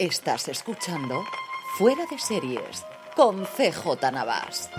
Estás escuchando Fuera de Series con CJ Navas.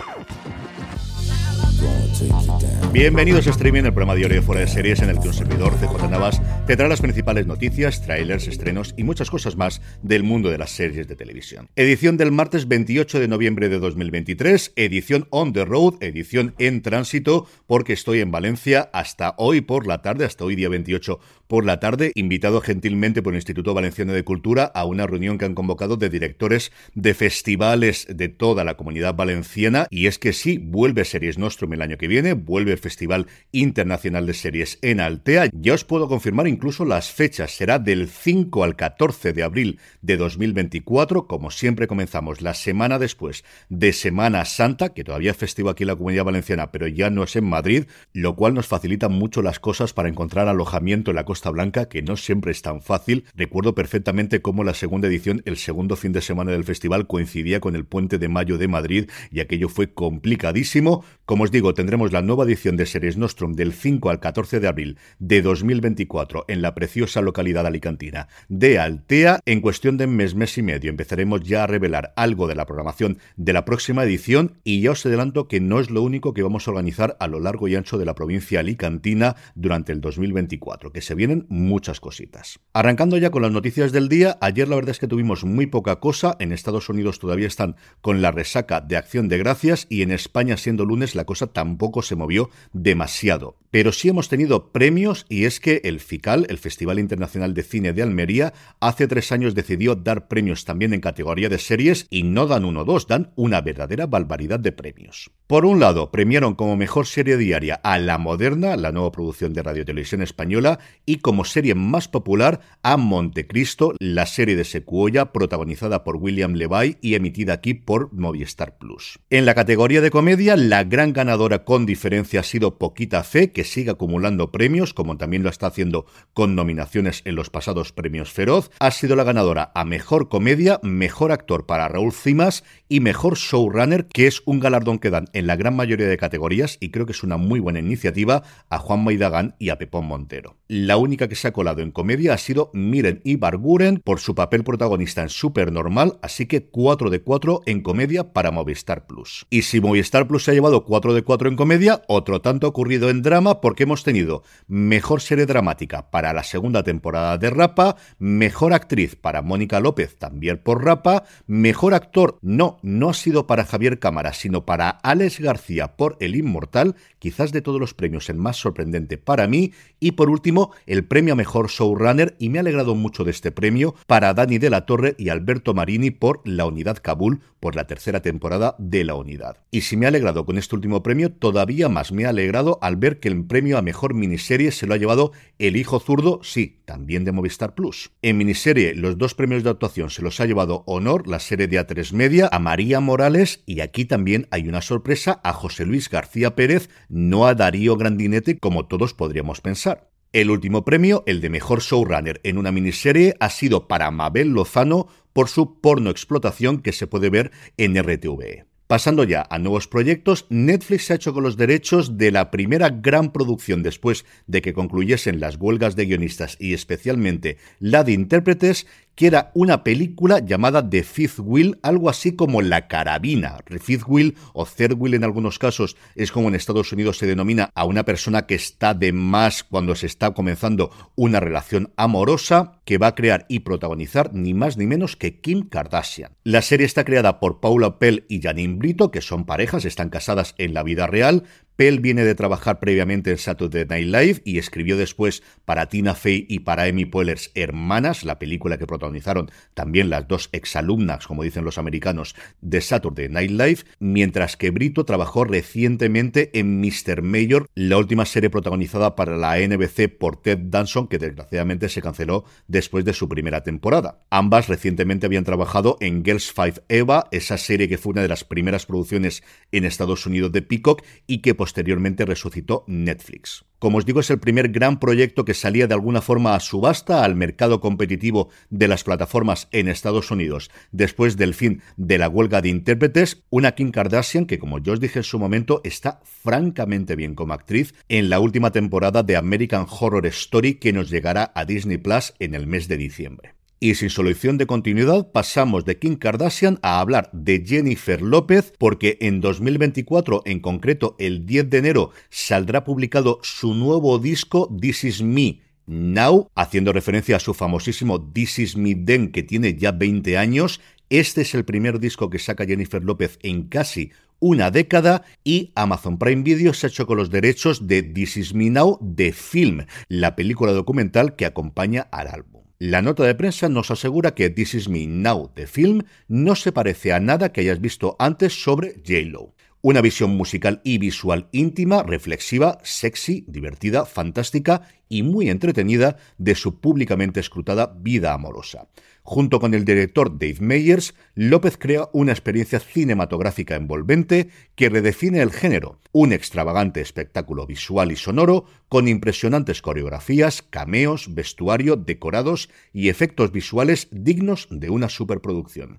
Bienvenidos a Streaming, el programa diario de Fuera de Series en el que un servidor, CJ Navas, te trae las principales noticias, trailers, estrenos y muchas cosas más del mundo de las series de televisión. Edición del martes 28 de noviembre de 2023, edición on the road, edición en tránsito, porque estoy en Valencia hasta hoy por la tarde, hasta hoy día 28 por la tarde, invitado gentilmente por el Instituto Valenciano de Cultura a una reunión que han convocado de directores de festivales de toda la comunidad valenciana. Y es que sí, vuelve Series Nostrum el año que viene, vuelve el Festival Internacional de Series en Altea. Ya os puedo confirmar incluso las fechas. Será del 5 al 14 de abril de 2024. Como siempre comenzamos la semana después de Semana Santa, que todavía es festivo aquí en la comunidad valenciana, pero ya no es en Madrid, lo cual nos facilita mucho las cosas para encontrar alojamiento en la costa Blanca, que no siempre es tan fácil. Recuerdo perfectamente cómo la segunda edición, el segundo fin de semana del festival, coincidía con el puente de mayo de Madrid y aquello fue complicadísimo. Como os digo, tendremos la nueva edición de Series Nostrum del 5 al 14 de abril de 2024 en la preciosa localidad alicantina de Altea. En cuestión de mes, mes y medio, empezaremos ya a revelar algo de la programación de la próxima edición y ya os adelanto que no es lo único que vamos a organizar a lo largo y ancho de la provincia alicantina durante el 2024, que se viene muchas cositas. Arrancando ya con las noticias del día, ayer la verdad es que tuvimos muy poca cosa, en Estados Unidos todavía están con la resaca de acción de gracias y en España siendo lunes la cosa tampoco se movió demasiado. Pero sí hemos tenido premios y es que el El Festival Internacional de Cine de Almería, hace tres años decidió dar premios también en categoría de series y no dan uno o dos, dan una verdadera barbaridad de premios. Por un lado, premiaron como mejor serie diaria a La Moderna, la nueva producción de Radio Televisión Española, y como serie más popular a Montecristo, la serie de Secuoya protagonizada por William Levy y emitida aquí por Movistar Plus. En la categoría de comedia, la gran ganadora con diferencia ha sido Poquita Fe, que sigue acumulando premios, como también lo está haciendo con nominaciones en los pasados premios Feroz. Ha sido la ganadora a mejor comedia, mejor actor para Raúl Cimas y mejor showrunner, que es un galardón que dan en la gran mayoría de categorías y creo que es una muy buena iniciativa a Juan Maidagán y a Pepón Montero. La única que se ha colado en comedia ha sido Miren Ibarguren por su papel protagonista en Supernormal, así que 4 de 4 en comedia para Movistar Plus. Y si Movistar Plus se ha llevado 4 de 4 en comedia, otro tanto ocurrido en drama porque hemos tenido mejor serie dramática para la segunda temporada de Rapa, mejor actriz para Mónica López, también por Rapa, mejor actor, no, no ha sido para Javier Cámara, sino para Alex García por El Inmortal, quizás de todos los premios el más sorprendente para mí, y por último, el premio a mejor showrunner y me ha alegrado mucho de este premio para Dani de la Torre y Alberto Marini por La Unidad Kabul por la tercera temporada de La Unidad. Y si me ha alegrado con este último premio, todavía más me ha alegrado al ver que el premio a mejor miniserie se lo ha llevado El Hijo Zurdo, sí, también de Movistar Plus. En miniserie, los dos premios de actuación se los ha llevado Honor, la serie de A3 Media, a María Morales y aquí también hay una sorpresa a José Luis García Pérez, no a Darío Grandinete como todos podríamos pensar. El último premio, el de mejor showrunner en una miniserie, ha sido para Mabel Lozano por su porno explotación que se puede ver en RTV. Pasando ya a nuevos proyectos, Netflix se ha hecho con los derechos de la primera gran producción después de que concluyesen las huelgas de guionistas y especialmente la de intérpretes que era una película llamada The Fifth Wheel, algo así como La Carabina. Fifth Wheel o Third Wheel en algunos casos es como en Estados Unidos se denomina a una persona que está de más cuando se está comenzando una relación amorosa que va a crear y protagonizar ni más ni menos que Kim Kardashian. La serie está creada por Paula Pell y Janine Brito, que son parejas, están casadas en la vida real, Pell viene de trabajar previamente en Saturday Night Live y escribió después para Tina Fey y para Amy Poehler's Hermanas, la película que protagonizaron también las dos exalumnas, como dicen los americanos, de Saturday Night Live, mientras que Brito trabajó recientemente en Mr. Mayor, la última serie protagonizada para la NBC por Ted Danson, que desgraciadamente se canceló después de su primera temporada. Ambas recientemente habían trabajado en Girls Five Eva, esa serie que fue una de las primeras producciones en Estados Unidos de Peacock y que posteriormente resucitó Netflix. Como os digo, es el primer gran proyecto que salía de alguna forma a subasta al mercado competitivo de las plataformas en Estados Unidos después del fin de la huelga de intérpretes. Una Kim Kardashian que, como yo os dije en su momento, está francamente bien como actriz en la última temporada de American Horror Story que nos llegará a Disney Plus en el mes de diciembre. Y sin solución de continuidad pasamos de Kim Kardashian a hablar de Jennifer López porque en 2024, en concreto el 10 de enero, saldrá publicado su nuevo disco This Is Me. Now, haciendo referencia a su famosísimo This Is Me Then, que tiene ya 20 años, este es el primer disco que saca Jennifer López en casi una década y Amazon Prime Video se ha hecho con los derechos de This Is Me Now de Film, la película documental que acompaña al álbum. La nota de prensa nos asegura que This Is Me Now The Film no se parece a nada que hayas visto antes sobre J-Lo. Una visión musical y visual íntima, reflexiva, sexy, divertida, fantástica y muy entretenida de su públicamente escrutada vida amorosa. Junto con el director Dave Meyers, López crea una experiencia cinematográfica envolvente que redefine el género, un extravagante espectáculo visual y sonoro con impresionantes coreografías, cameos, vestuario, decorados y efectos visuales dignos de una superproducción.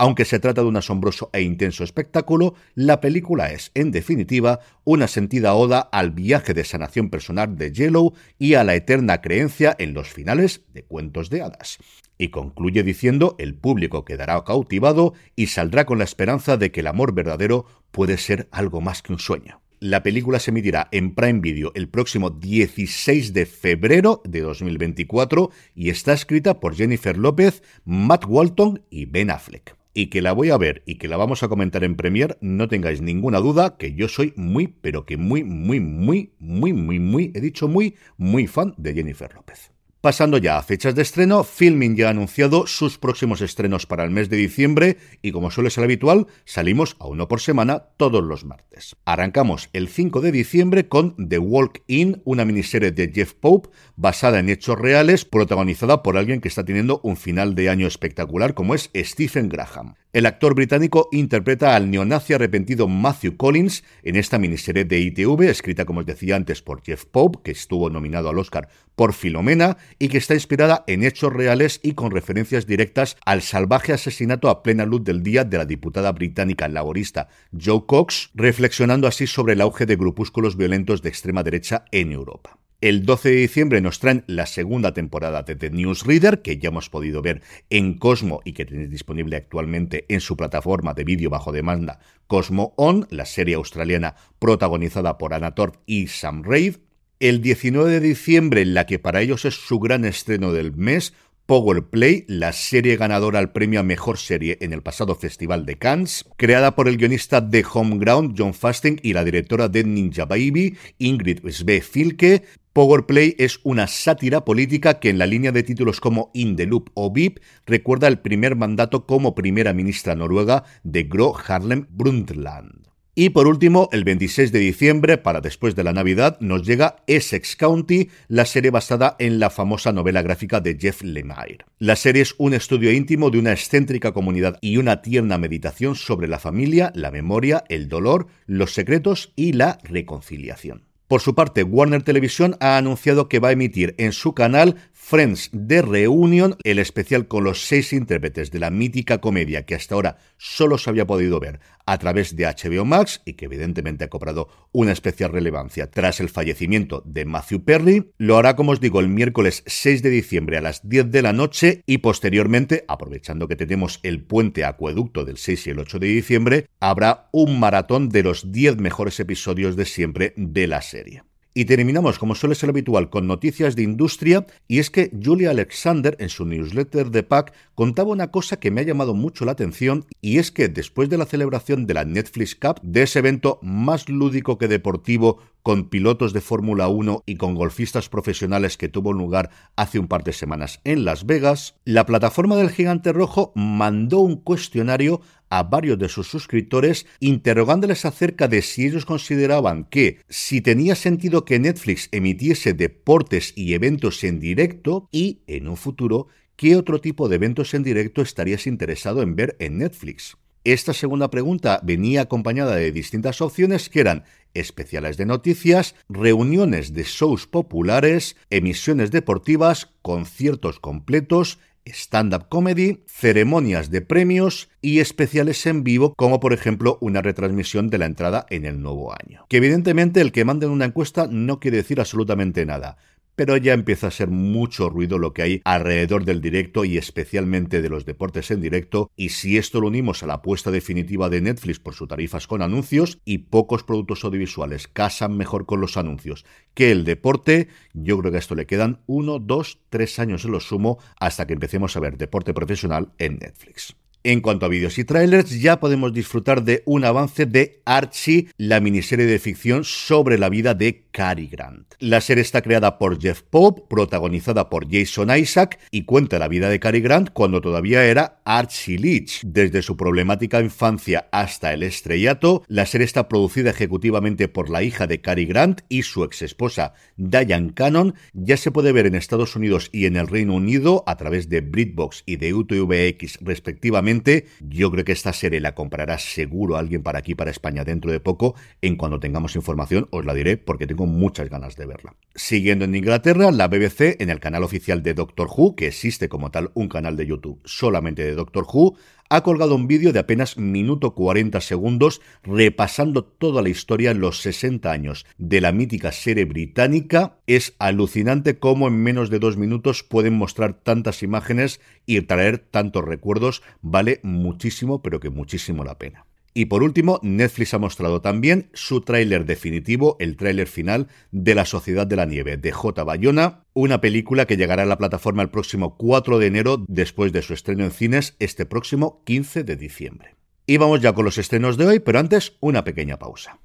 Aunque se trata de un asombroso e intenso espectáculo, la película es, en definitiva, una sentida oda al viaje de sanación personal de Yellow y a la eterna creencia en los finales de cuentos de hadas. Y concluye diciendo el público quedará cautivado y saldrá con la esperanza de que el amor verdadero puede ser algo más que un sueño. La película se emitirá en Prime Video el próximo 16 de febrero de 2024 y está escrita por Jennifer López, Matt Walton y Ben Affleck y que la voy a ver y que la vamos a comentar en Premiere, no tengáis ninguna duda que yo soy muy, pero que muy, muy, muy, muy, muy, muy, he dicho muy, muy fan de Jennifer López. Pasando ya a fechas de estreno, Filming ya ha anunciado sus próximos estrenos para el mes de diciembre y como suele ser habitual, salimos a uno por semana todos los martes. Arrancamos el 5 de diciembre con The Walk In, una miniserie de Jeff Pope basada en hechos reales, protagonizada por alguien que está teniendo un final de año espectacular como es Stephen Graham. El actor británico interpreta al neonazi arrepentido Matthew Collins en esta miniserie de ITV, escrita como os decía antes por Jeff Pope, que estuvo nominado al Oscar por Filomena y que está inspirada en hechos reales y con referencias directas al salvaje asesinato a plena luz del día de la diputada británica laborista Joe Cox, reflexionando así sobre el auge de grupúsculos violentos de extrema derecha en Europa. El 12 de diciembre nos traen la segunda temporada de The Newsreader, que ya hemos podido ver en Cosmo y que tenéis disponible actualmente en su plataforma de vídeo bajo demanda Cosmo On, la serie australiana protagonizada por Anna Torv y Sam Raid. El 19 de diciembre, en la que para ellos es su gran estreno del mes, Power Play, la serie ganadora al premio a Mejor Serie en el pasado Festival de Cannes, creada por el guionista de Homeground, John Fasting, y la directora de Ninja Baby, Ingrid Sve Filke. Power Play es una sátira política que en la línea de títulos como In the Loop o VIP recuerda el primer mandato como primera ministra noruega de Gro Harlem Brundtland. Y por último, el 26 de diciembre, para después de la Navidad, nos llega Essex County, la serie basada en la famosa novela gráfica de Jeff Lemire. La serie es un estudio íntimo de una excéntrica comunidad y una tierna meditación sobre la familia, la memoria, el dolor, los secretos y la reconciliación. Por su parte, Warner Television ha anunciado que va a emitir en su canal Friends de Reunion, el especial con los seis intérpretes de la mítica comedia que hasta ahora solo se había podido ver a través de HBO Max y que evidentemente ha cobrado una especial relevancia tras el fallecimiento de Matthew Perry. Lo hará, como os digo, el miércoles 6 de diciembre a las 10 de la noche y posteriormente, aprovechando que tenemos el puente acueducto del 6 y el 8 de diciembre, habrá un maratón de los 10 mejores episodios de siempre de la serie. Y terminamos, como suele ser habitual, con noticias de industria, y es que Julia Alexander, en su newsletter de PAC, contaba una cosa que me ha llamado mucho la atención, y es que después de la celebración de la Netflix Cup, de ese evento más lúdico que deportivo con pilotos de Fórmula 1 y con golfistas profesionales que tuvo lugar hace un par de semanas en Las Vegas, la plataforma del Gigante Rojo mandó un cuestionario a varios de sus suscriptores interrogándoles acerca de si ellos consideraban que si tenía sentido que Netflix emitiese deportes y eventos en directo y en un futuro qué otro tipo de eventos en directo estarías interesado en ver en Netflix. Esta segunda pregunta venía acompañada de distintas opciones que eran especiales de noticias, reuniones de shows populares, emisiones deportivas, conciertos completos, stand-up comedy, ceremonias de premios y especiales en vivo, como por ejemplo una retransmisión de la entrada en el nuevo año. Que evidentemente el que mande una encuesta no quiere decir absolutamente nada, pero ya empieza a ser mucho ruido lo que hay alrededor del directo y especialmente de los deportes en directo, y si esto lo unimos a la apuesta definitiva de Netflix por sus tarifas con anuncios y pocos productos audiovisuales casan mejor con los anuncios que el deporte, yo creo que a esto le quedan uno, dos, tres años en lo sumo hasta que empecemos a ver deporte profesional en Netflix. En cuanto a vídeos y trailers, ya podemos disfrutar de un avance de Archie, la miniserie de ficción sobre la vida de Cary Grant. La serie está creada por Jeff Pope, protagonizada por Jason Isaac y cuenta la vida de Cary Grant cuando todavía era Archie Leach. Desde su problemática infancia hasta el estrellato, la serie está producida ejecutivamente por la hija de Cary Grant y su ex esposa Diane Cannon. Ya se puede ver en Estados Unidos y en el Reino Unido a través de BritBox y de UTVX respectivamente yo creo que esta serie la comprará seguro alguien para aquí, para España, dentro de poco. En cuando tengamos información, os la diré porque tengo muchas ganas de verla. Siguiendo en Inglaterra, la BBC, en el canal oficial de Doctor Who, que existe como tal un canal de YouTube solamente de Doctor Who, ha colgado un vídeo de apenas minuto 40 segundos repasando toda la historia en los 60 años de la mítica serie británica. Es alucinante cómo en menos de dos minutos pueden mostrar tantas imágenes y traer tantos recuerdos. Vale muchísimo, pero que muchísimo la pena. Y por último, Netflix ha mostrado también su tráiler definitivo, el tráiler final de La Sociedad de la Nieve de J. Bayona, una película que llegará a la plataforma el próximo 4 de enero después de su estreno en cines este próximo 15 de diciembre. Y vamos ya con los estrenos de hoy, pero antes una pequeña pausa.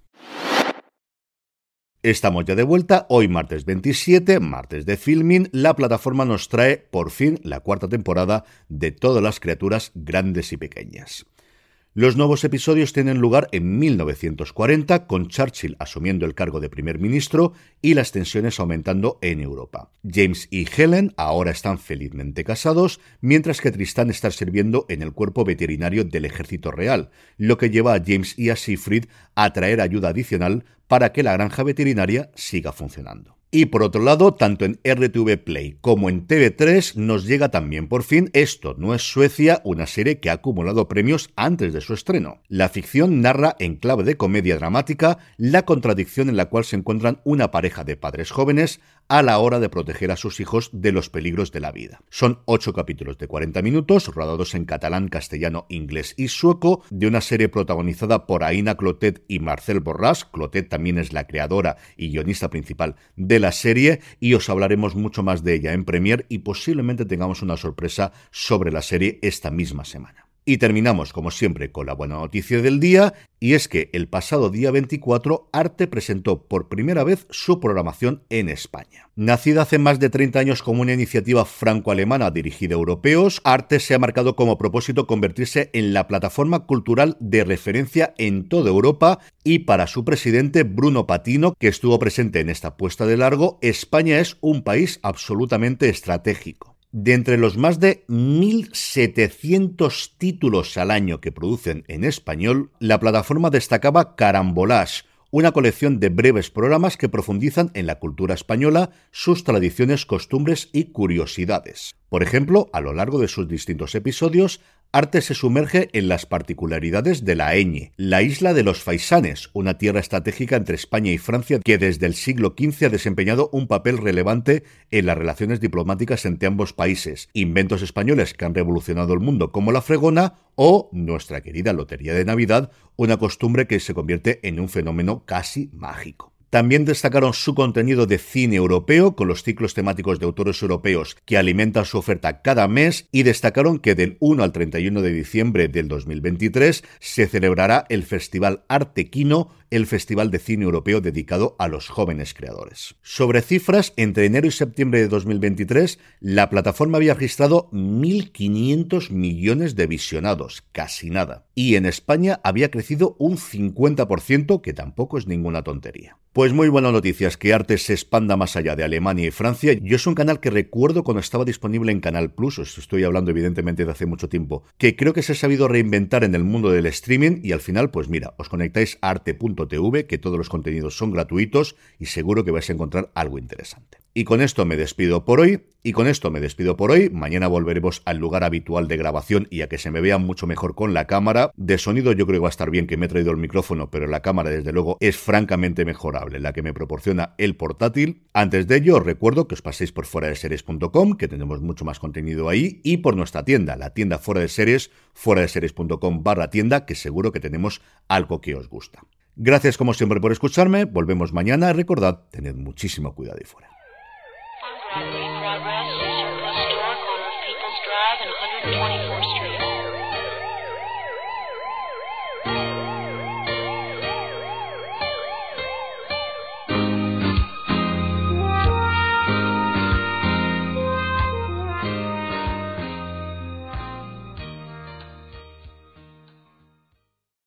Estamos ya de vuelta, hoy martes 27, martes de filming, la plataforma nos trae por fin la cuarta temporada de todas las criaturas grandes y pequeñas. Los nuevos episodios tienen lugar en 1940, con Churchill asumiendo el cargo de primer ministro y las tensiones aumentando en Europa. James y Helen ahora están felizmente casados, mientras que Tristan está sirviendo en el cuerpo veterinario del ejército real, lo que lleva a James y a Siegfried a traer ayuda adicional para que la granja veterinaria siga funcionando. Y por otro lado, tanto en RTV Play como en TV3 nos llega también por fin Esto no es Suecia, una serie que ha acumulado premios antes de su estreno. La ficción narra en clave de comedia dramática la contradicción en la cual se encuentran una pareja de padres jóvenes a la hora de proteger a sus hijos de los peligros de la vida. Son ocho capítulos de 40 minutos, rodados en catalán, castellano, inglés y sueco, de una serie protagonizada por Aina Clotet y Marcel Borràs. Clotet también es la creadora y guionista principal de la serie y os hablaremos mucho más de ella en Premier y posiblemente tengamos una sorpresa sobre la serie esta misma semana. Y terminamos, como siempre, con la buena noticia del día, y es que el pasado día 24 Arte presentó por primera vez su programación en España. Nacida hace más de 30 años como una iniciativa franco-alemana dirigida a europeos, Arte se ha marcado como propósito convertirse en la plataforma cultural de referencia en toda Europa y para su presidente Bruno Patino, que estuvo presente en esta puesta de largo, España es un país absolutamente estratégico. De entre los más de 1.700 títulos al año que producen en español, la plataforma destacaba Carambolage, una colección de breves programas que profundizan en la cultura española, sus tradiciones, costumbres y curiosidades. Por ejemplo, a lo largo de sus distintos episodios, Arte se sumerge en las particularidades de la Eñe, la isla de los Faisanes, una tierra estratégica entre España y Francia que desde el siglo XV ha desempeñado un papel relevante en las relaciones diplomáticas entre ambos países, inventos españoles que han revolucionado el mundo como la fregona o nuestra querida Lotería de Navidad, una costumbre que se convierte en un fenómeno casi mágico. También destacaron su contenido de cine europeo con los ciclos temáticos de autores europeos que alimentan su oferta cada mes y destacaron que del 1 al 31 de diciembre del 2023 se celebrará el Festival Artequino, el festival de cine europeo dedicado a los jóvenes creadores. Sobre cifras, entre enero y septiembre de 2023, la plataforma había registrado 1.500 millones de visionados, casi nada. Y en España había crecido un 50%, que tampoco es ninguna tontería. Pues muy buenas noticias que Arte se expanda más allá de Alemania y Francia. Yo es un canal que recuerdo cuando estaba disponible en Canal Plus, os estoy hablando evidentemente de hace mucho tiempo, que creo que se ha sabido reinventar en el mundo del streaming y al final, pues mira, os conectáis a arte.tv, que todos los contenidos son gratuitos y seguro que vais a encontrar algo interesante. Y con esto me despido por hoy. Y con esto me despido por hoy. Mañana volveremos al lugar habitual de grabación y a que se me vea mucho mejor con la cámara. De sonido yo creo que va a estar bien que me he traído el micrófono, pero la cámara desde luego es francamente la que me proporciona el portátil. Antes de ello os recuerdo que os paséis por fuera de series.com, que tenemos mucho más contenido ahí, y por nuestra tienda, la tienda fuera de series, fuera de series.com barra tienda, que seguro que tenemos algo que os gusta. Gracias como siempre por escucharme, volvemos mañana, recordad, tened muchísimo cuidado ahí fuera.